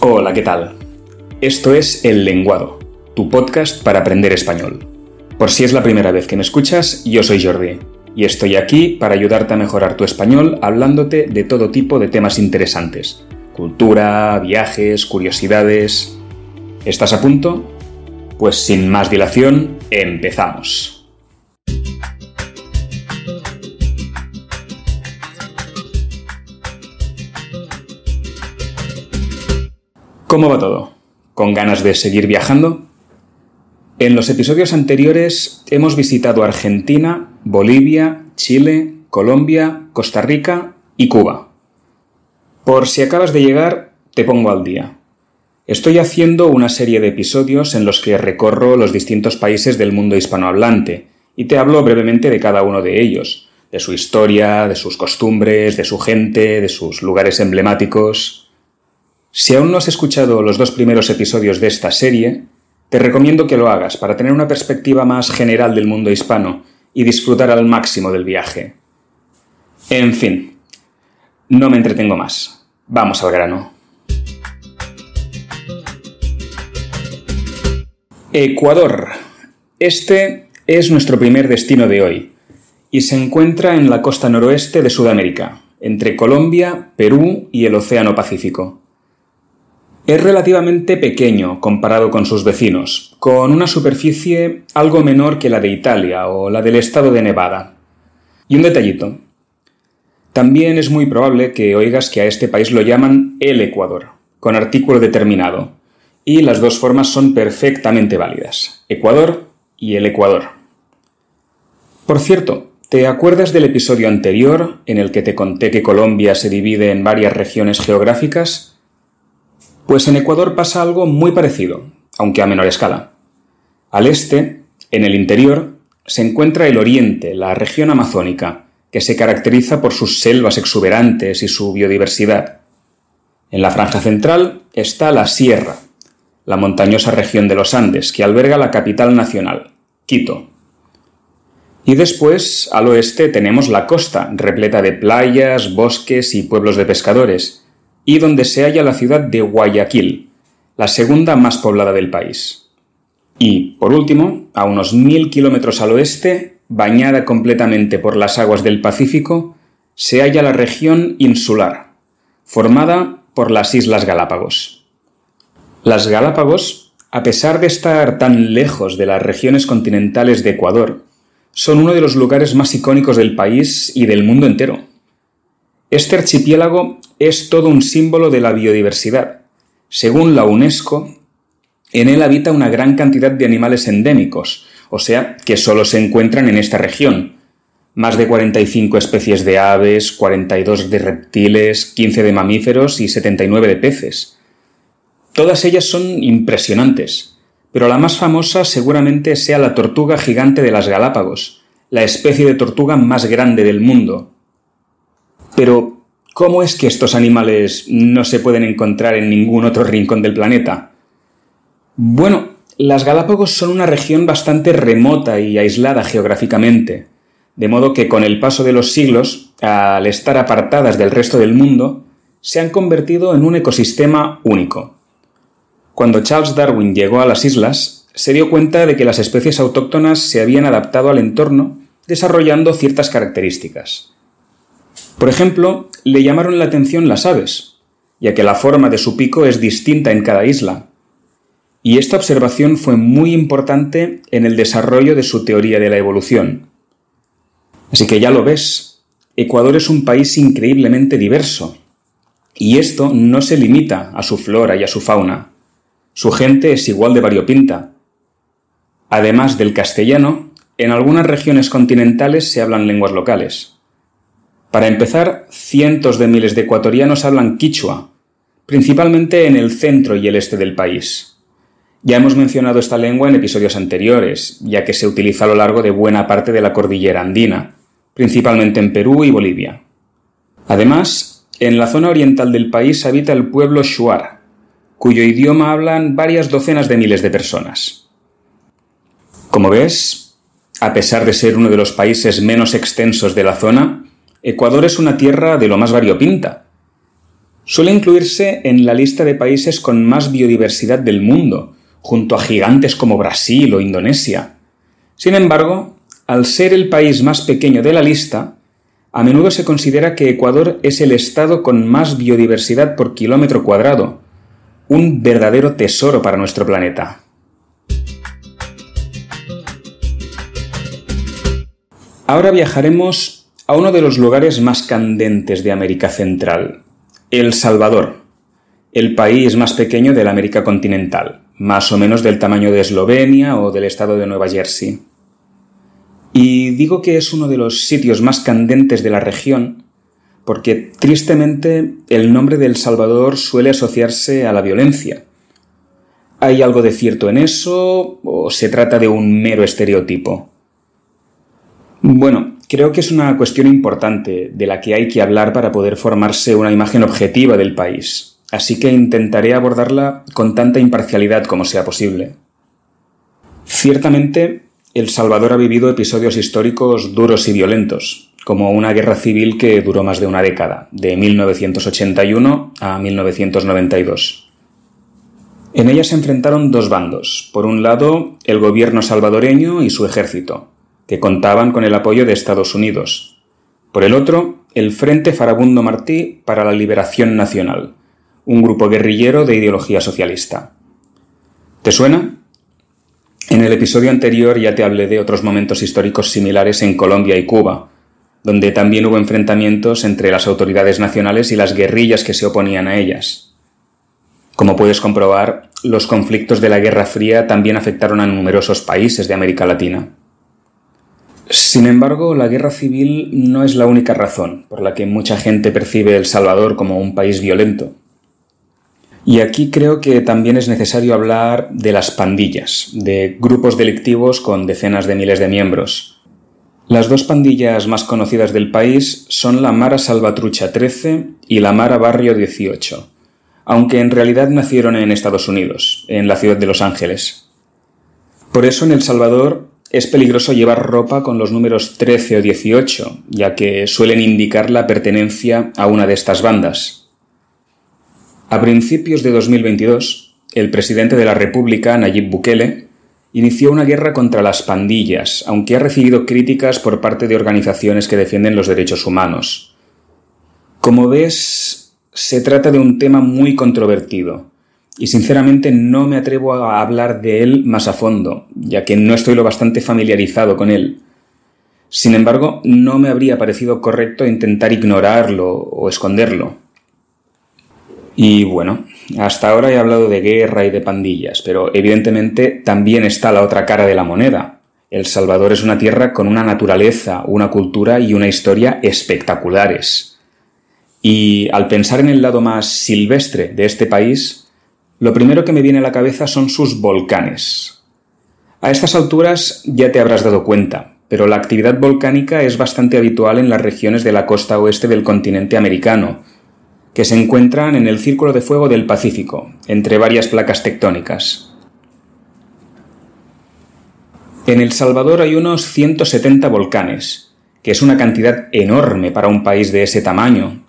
Hola, ¿qué tal? Esto es El Lenguado, tu podcast para aprender español. Por si es la primera vez que me escuchas, yo soy Jordi y estoy aquí para ayudarte a mejorar tu español hablándote de todo tipo de temas interesantes. Cultura, viajes, curiosidades. ¿Estás a punto? Pues sin más dilación, empezamos. ¿Cómo va todo? ¿Con ganas de seguir viajando? En los episodios anteriores hemos visitado Argentina, Bolivia, Chile, Colombia, Costa Rica y Cuba. Por si acabas de llegar, te pongo al día. Estoy haciendo una serie de episodios en los que recorro los distintos países del mundo hispanohablante y te hablo brevemente de cada uno de ellos, de su historia, de sus costumbres, de su gente, de sus lugares emblemáticos. Si aún no has escuchado los dos primeros episodios de esta serie, te recomiendo que lo hagas para tener una perspectiva más general del mundo hispano y disfrutar al máximo del viaje. En fin, no me entretengo más. Vamos al grano. Ecuador. Este es nuestro primer destino de hoy y se encuentra en la costa noroeste de Sudamérica, entre Colombia, Perú y el Océano Pacífico. Es relativamente pequeño comparado con sus vecinos, con una superficie algo menor que la de Italia o la del estado de Nevada. Y un detallito. También es muy probable que oigas que a este país lo llaman el Ecuador, con artículo determinado, y las dos formas son perfectamente válidas, Ecuador y el Ecuador. Por cierto, ¿te acuerdas del episodio anterior en el que te conté que Colombia se divide en varias regiones geográficas? Pues en Ecuador pasa algo muy parecido, aunque a menor escala. Al este, en el interior, se encuentra el oriente, la región amazónica, que se caracteriza por sus selvas exuberantes y su biodiversidad. En la franja central está la sierra, la montañosa región de los Andes, que alberga la capital nacional, Quito. Y después, al oeste, tenemos la costa, repleta de playas, bosques y pueblos de pescadores, y donde se halla la ciudad de Guayaquil, la segunda más poblada del país. Y, por último, a unos mil kilómetros al oeste, bañada completamente por las aguas del Pacífico, se halla la región insular, formada por las Islas Galápagos. Las Galápagos, a pesar de estar tan lejos de las regiones continentales de Ecuador, son uno de los lugares más icónicos del país y del mundo entero. Este archipiélago es todo un símbolo de la biodiversidad. Según la UNESCO, en él habita una gran cantidad de animales endémicos, o sea, que solo se encuentran en esta región. Más de 45 especies de aves, 42 de reptiles, 15 de mamíferos y 79 de peces. Todas ellas son impresionantes, pero la más famosa seguramente sea la tortuga gigante de las Galápagos, la especie de tortuga más grande del mundo, pero, ¿cómo es que estos animales no se pueden encontrar en ningún otro rincón del planeta? Bueno, las Galápagos son una región bastante remota y aislada geográficamente, de modo que con el paso de los siglos, al estar apartadas del resto del mundo, se han convertido en un ecosistema único. Cuando Charles Darwin llegó a las islas, se dio cuenta de que las especies autóctonas se habían adaptado al entorno desarrollando ciertas características. Por ejemplo, le llamaron la atención las aves, ya que la forma de su pico es distinta en cada isla. Y esta observación fue muy importante en el desarrollo de su teoría de la evolución. Así que ya lo ves, Ecuador es un país increíblemente diverso. Y esto no se limita a su flora y a su fauna. Su gente es igual de variopinta. Además del castellano, en algunas regiones continentales se hablan lenguas locales. Para empezar, cientos de miles de ecuatorianos hablan quichua, principalmente en el centro y el este del país. Ya hemos mencionado esta lengua en episodios anteriores, ya que se utiliza a lo largo de buena parte de la cordillera andina, principalmente en Perú y Bolivia. Además, en la zona oriental del país habita el pueblo Shuar, cuyo idioma hablan varias docenas de miles de personas. Como ves, a pesar de ser uno de los países menos extensos de la zona, Ecuador es una tierra de lo más variopinta. Suele incluirse en la lista de países con más biodiversidad del mundo, junto a gigantes como Brasil o Indonesia. Sin embargo, al ser el país más pequeño de la lista, a menudo se considera que Ecuador es el estado con más biodiversidad por kilómetro cuadrado, un verdadero tesoro para nuestro planeta. Ahora viajaremos a uno de los lugares más candentes de América Central, El Salvador, el país más pequeño de la América continental, más o menos del tamaño de Eslovenia o del estado de Nueva Jersey. Y digo que es uno de los sitios más candentes de la región porque tristemente el nombre de El Salvador suele asociarse a la violencia. ¿Hay algo de cierto en eso o se trata de un mero estereotipo? Bueno, creo que es una cuestión importante de la que hay que hablar para poder formarse una imagen objetiva del país, así que intentaré abordarla con tanta imparcialidad como sea posible. Ciertamente, El Salvador ha vivido episodios históricos duros y violentos, como una guerra civil que duró más de una década, de 1981 a 1992. En ella se enfrentaron dos bandos. Por un lado, el gobierno salvadoreño y su ejército, que contaban con el apoyo de Estados Unidos. Por el otro, el Frente Farabundo Martí para la Liberación Nacional, un grupo guerrillero de ideología socialista. ¿Te suena? En el episodio anterior ya te hablé de otros momentos históricos similares en Colombia y Cuba, donde también hubo enfrentamientos entre las autoridades nacionales y las guerrillas que se oponían a ellas. Como puedes comprobar, los conflictos de la Guerra Fría también afectaron a numerosos países de América Latina. Sin embargo, la guerra civil no es la única razón por la que mucha gente percibe El Salvador como un país violento. Y aquí creo que también es necesario hablar de las pandillas, de grupos delictivos con decenas de miles de miembros, las dos pandillas más conocidas del país son la Mara Salvatrucha 13 y la Mara Barrio 18, aunque en realidad nacieron en Estados Unidos, en la ciudad de Los Ángeles. Por eso en El Salvador es peligroso llevar ropa con los números 13 o 18, ya que suelen indicar la pertenencia a una de estas bandas. A principios de 2022, el presidente de la República, Nayib Bukele, inició una guerra contra las pandillas, aunque ha recibido críticas por parte de organizaciones que defienden los derechos humanos. Como ves, se trata de un tema muy controvertido, y sinceramente no me atrevo a hablar de él más a fondo, ya que no estoy lo bastante familiarizado con él. Sin embargo, no me habría parecido correcto intentar ignorarlo o esconderlo. Y bueno, hasta ahora he hablado de guerra y de pandillas, pero evidentemente también está la otra cara de la moneda. El Salvador es una tierra con una naturaleza, una cultura y una historia espectaculares. Y al pensar en el lado más silvestre de este país, lo primero que me viene a la cabeza son sus volcanes. A estas alturas ya te habrás dado cuenta, pero la actividad volcánica es bastante habitual en las regiones de la costa oeste del continente americano, que se encuentran en el Círculo de Fuego del Pacífico, entre varias placas tectónicas. En El Salvador hay unos 170 volcanes, que es una cantidad enorme para un país de ese tamaño,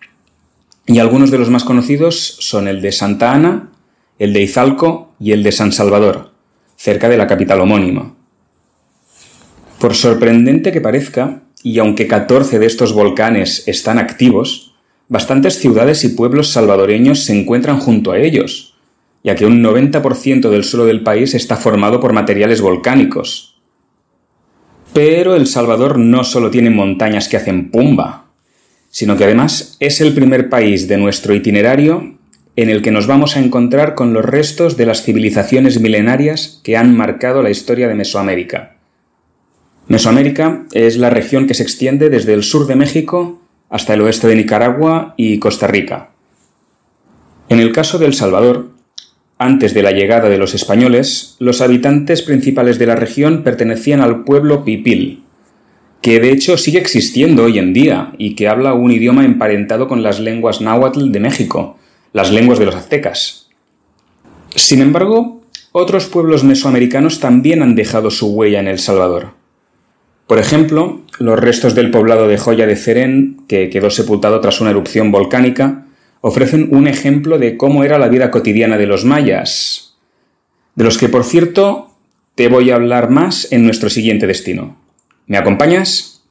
y algunos de los más conocidos son el de Santa Ana, el de Izalco y el de San Salvador, cerca de la capital homónima. Por sorprendente que parezca, y aunque 14 de estos volcanes están activos, bastantes ciudades y pueblos salvadoreños se encuentran junto a ellos, ya que un 90% del suelo del país está formado por materiales volcánicos. Pero El Salvador no solo tiene montañas que hacen pumba, sino que además es el primer país de nuestro itinerario en el que nos vamos a encontrar con los restos de las civilizaciones milenarias que han marcado la historia de Mesoamérica. Mesoamérica es la región que se extiende desde el sur de México hasta el oeste de Nicaragua y Costa Rica. En el caso de El Salvador, antes de la llegada de los españoles, los habitantes principales de la región pertenecían al pueblo pipil, que de hecho sigue existiendo hoy en día y que habla un idioma emparentado con las lenguas náhuatl de México, las lenguas de los aztecas. Sin embargo, otros pueblos mesoamericanos también han dejado su huella en El Salvador. Por ejemplo, los restos del poblado de Joya de Cerén, que quedó sepultado tras una erupción volcánica, ofrecen un ejemplo de cómo era la vida cotidiana de los mayas, de los que, por cierto, te voy a hablar más en nuestro siguiente destino. ¿Me acompañas?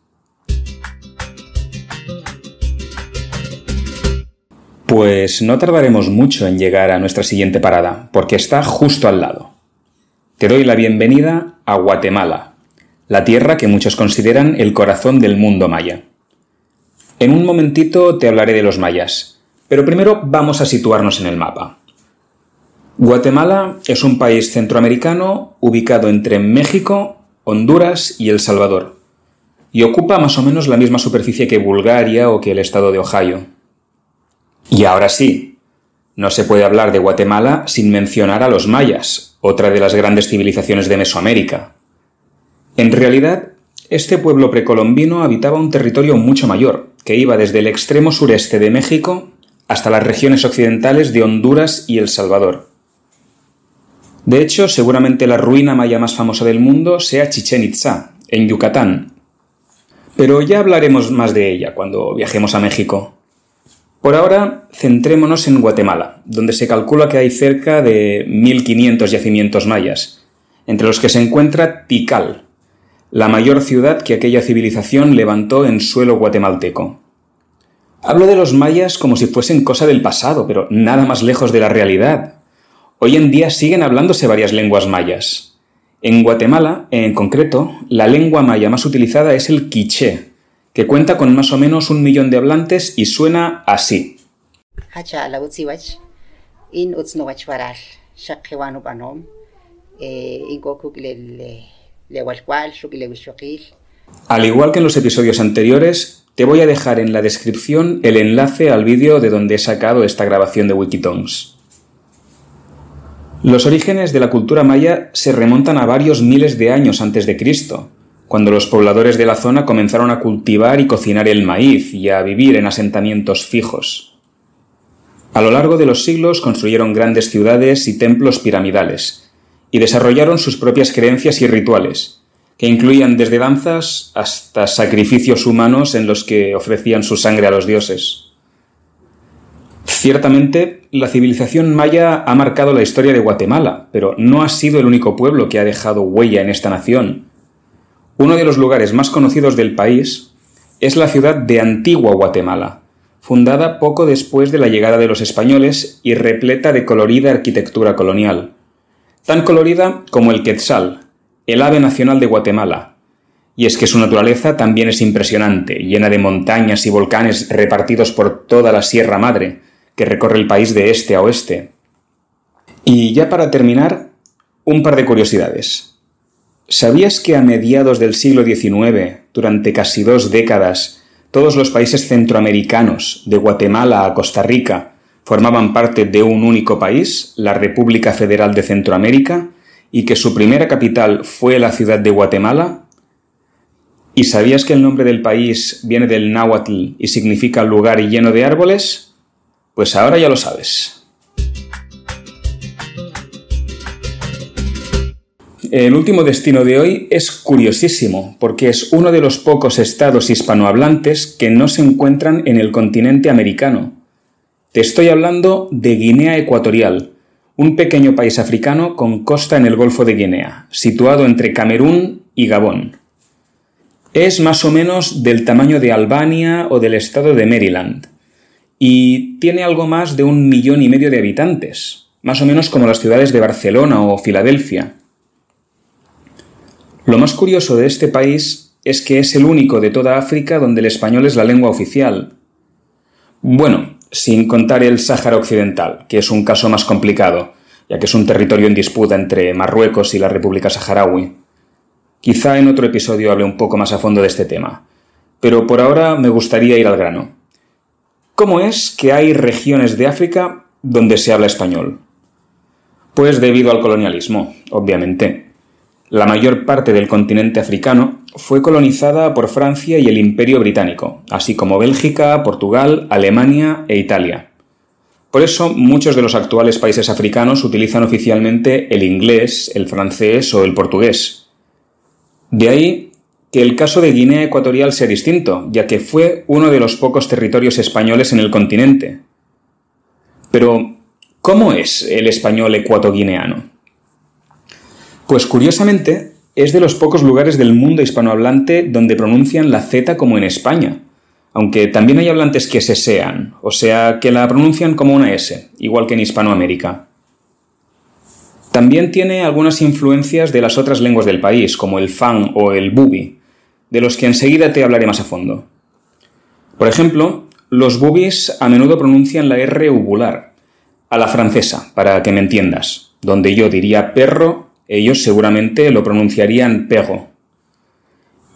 Pues no tardaremos mucho en llegar a nuestra siguiente parada, porque está justo al lado. Te doy la bienvenida a Guatemala, la tierra que muchos consideran el corazón del mundo maya. En un momentito te hablaré de los mayas, pero primero vamos a situarnos en el mapa. Guatemala es un país centroamericano ubicado entre México, Honduras y El Salvador, y ocupa más o menos la misma superficie que Bulgaria o que el estado de Ohio. Y ahora sí, no se puede hablar de Guatemala sin mencionar a los mayas, otra de las grandes civilizaciones de Mesoamérica. En realidad, este pueblo precolombino habitaba un territorio mucho mayor, que iba desde el extremo sureste de México hasta las regiones occidentales de Honduras y El Salvador. De hecho, seguramente la ruina maya más famosa del mundo sea Chichen Itza, en Yucatán. Pero ya hablaremos más de ella cuando viajemos a México. Por ahora, centrémonos en Guatemala, donde se calcula que hay cerca de 1.500 yacimientos mayas, entre los que se encuentra Tikal, la mayor ciudad que aquella civilización levantó en suelo guatemalteco. Hablo de los mayas como si fuesen cosa del pasado, pero nada más lejos de la realidad. Hoy en día siguen hablándose varias lenguas mayas. En Guatemala, en concreto, la lengua maya más utilizada es el quiché, que cuenta con más o menos un millón de hablantes y suena así. Al igual que en los episodios anteriores, te voy a dejar en la descripción el enlace al vídeo de donde he sacado esta grabación de Wikitongues. Los orígenes de la cultura maya se remontan a varios miles de años antes de Cristo, cuando los pobladores de la zona comenzaron a cultivar y cocinar el maíz y a vivir en asentamientos fijos. A lo largo de los siglos construyeron grandes ciudades y templos piramidales, y desarrollaron sus propias creencias y rituales, que incluían desde danzas hasta sacrificios humanos en los que ofrecían su sangre a los dioses. Ciertamente, la civilización maya ha marcado la historia de Guatemala, pero no ha sido el único pueblo que ha dejado huella en esta nación, uno de los lugares más conocidos del país es la ciudad de Antigua Guatemala, fundada poco después de la llegada de los españoles y repleta de colorida arquitectura colonial. Tan colorida como el quetzal, el ave nacional de Guatemala. Y es que su naturaleza también es impresionante, llena de montañas y volcanes repartidos por toda la Sierra Madre, que recorre el país de este a oeste. Y ya para terminar, un par de curiosidades. ¿Sabías que a mediados del siglo XIX, durante casi dos décadas, todos los países centroamericanos, de Guatemala a Costa Rica, formaban parte de un único país, la República Federal de Centroamérica, y que su primera capital fue la ciudad de Guatemala? ¿Y sabías que el nombre del país viene del náhuatl y significa lugar lleno de árboles? Pues ahora ya lo sabes. El último destino de hoy es curiosísimo, porque es uno de los pocos estados hispanohablantes que no se encuentran en el continente americano. Te estoy hablando de Guinea Ecuatorial, un pequeño país africano con costa en el Golfo de Guinea, situado entre Camerún y Gabón. Es más o menos del tamaño de Albania o del estado de Maryland, y tiene algo más de un millón y medio de habitantes, más o menos como las ciudades de Barcelona o Filadelfia. Lo más curioso de este país es que es el único de toda África donde el español es la lengua oficial. Bueno, sin contar el Sáhara Occidental, que es un caso más complicado, ya que es un territorio en disputa entre Marruecos y la República Saharaui. Quizá en otro episodio hable un poco más a fondo de este tema, pero por ahora me gustaría ir al grano. ¿Cómo es que hay regiones de África donde se habla español? Pues debido al colonialismo, obviamente. La mayor parte del continente africano fue colonizada por Francia y el Imperio Británico, así como Bélgica, Portugal, Alemania e Italia. Por eso muchos de los actuales países africanos utilizan oficialmente el inglés, el francés o el portugués. De ahí que el caso de Guinea Ecuatorial sea distinto, ya que fue uno de los pocos territorios españoles en el continente. Pero, ¿cómo es el español ecuatoguineano? Pues curiosamente, es de los pocos lugares del mundo hispanohablante donde pronuncian la Z como en España, aunque también hay hablantes que se sean, o sea, que la pronuncian como una S, igual que en Hispanoamérica. También tiene algunas influencias de las otras lenguas del país, como el fan o el bubi, de los que enseguida te hablaré más a fondo. Por ejemplo, los bubis a menudo pronuncian la R uvular, a la francesa, para que me entiendas, donde yo diría perro ellos seguramente lo pronunciarían pego.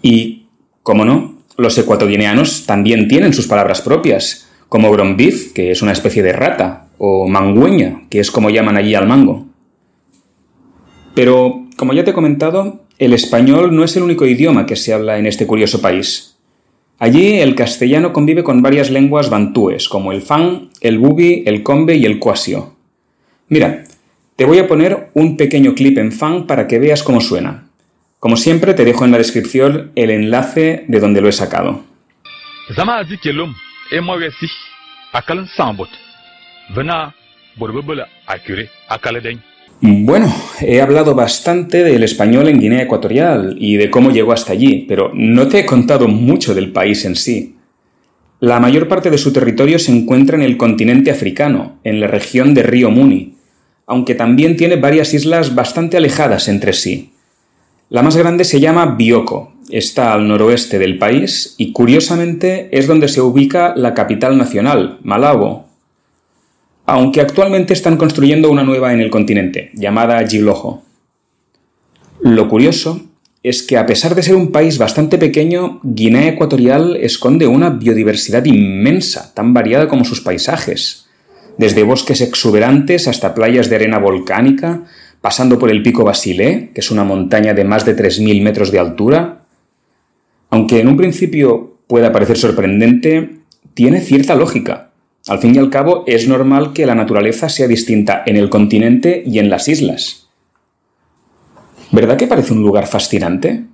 Y, como no, los ecuatoguineanos también tienen sus palabras propias, como brombiz, que es una especie de rata, o mangüeña, que es como llaman allí al mango. Pero, como ya te he comentado, el español no es el único idioma que se habla en este curioso país. Allí el castellano convive con varias lenguas bantúes, como el fan, el bubi, el combe y el cuasio. Mira, te voy a poner un pequeño clip en fan para que veas cómo suena. Como siempre, te dejo en la descripción el enlace de donde lo he sacado. Bueno, he hablado bastante del español en Guinea Ecuatorial y de cómo llegó hasta allí, pero no te he contado mucho del país en sí. La mayor parte de su territorio se encuentra en el continente africano, en la región de Río Muni, aunque también tiene varias islas bastante alejadas entre sí. La más grande se llama Bioko, está al noroeste del país y curiosamente es donde se ubica la capital nacional, Malabo. Aunque actualmente están construyendo una nueva en el continente, llamada Gilojo. Lo curioso es que a pesar de ser un país bastante pequeño, Guinea Ecuatorial esconde una biodiversidad inmensa, tan variada como sus paisajes desde bosques exuberantes hasta playas de arena volcánica, pasando por el pico Basilé, que es una montaña de más de 3.000 metros de altura. Aunque en un principio pueda parecer sorprendente, tiene cierta lógica. Al fin y al cabo, es normal que la naturaleza sea distinta en el continente y en las islas. ¿Verdad que parece un lugar fascinante?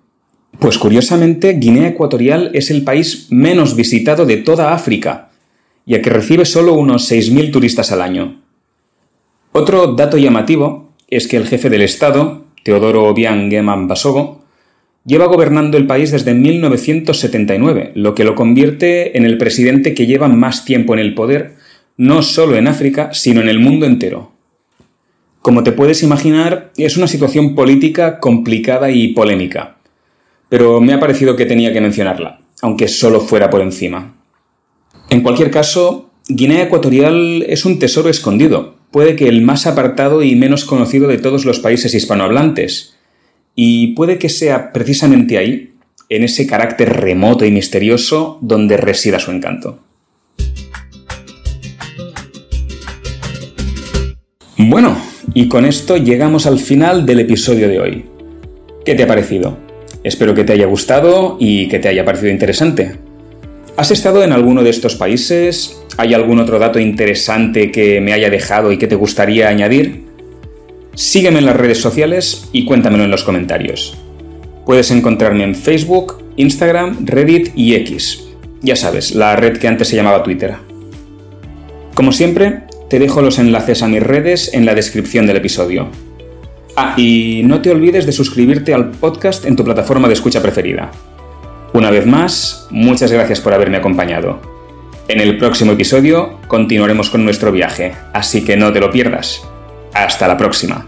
Pues curiosamente, Guinea Ecuatorial es el país menos visitado de toda África, ya que recibe solo unos 6.000 turistas al año. Otro dato llamativo es que el jefe del Estado, Teodoro Obiang Geman Basogo, lleva gobernando el país desde 1979, lo que lo convierte en el presidente que lleva más tiempo en el poder, no solo en África, sino en el mundo entero. Como te puedes imaginar, es una situación política complicada y polémica, pero me ha parecido que tenía que mencionarla, aunque solo fuera por encima. En cualquier caso, Guinea Ecuatorial es un tesoro escondido, puede que el más apartado y menos conocido de todos los países hispanohablantes, y puede que sea precisamente ahí, en ese carácter remoto y misterioso, donde resida su encanto. Bueno, y con esto llegamos al final del episodio de hoy. ¿Qué te ha parecido? Espero que te haya gustado y que te haya parecido interesante. ¿Has estado en alguno de estos países? ¿Hay algún otro dato interesante que me haya dejado y que te gustaría añadir? Sígueme en las redes sociales y cuéntamelo en los comentarios. Puedes encontrarme en Facebook, Instagram, Reddit y X. Ya sabes, la red que antes se llamaba Twitter. Como siempre, te dejo los enlaces a mis redes en la descripción del episodio. Ah, y no te olvides de suscribirte al podcast en tu plataforma de escucha preferida. Una vez más, muchas gracias por haberme acompañado. En el próximo episodio continuaremos con nuestro viaje, así que no te lo pierdas. Hasta la próxima.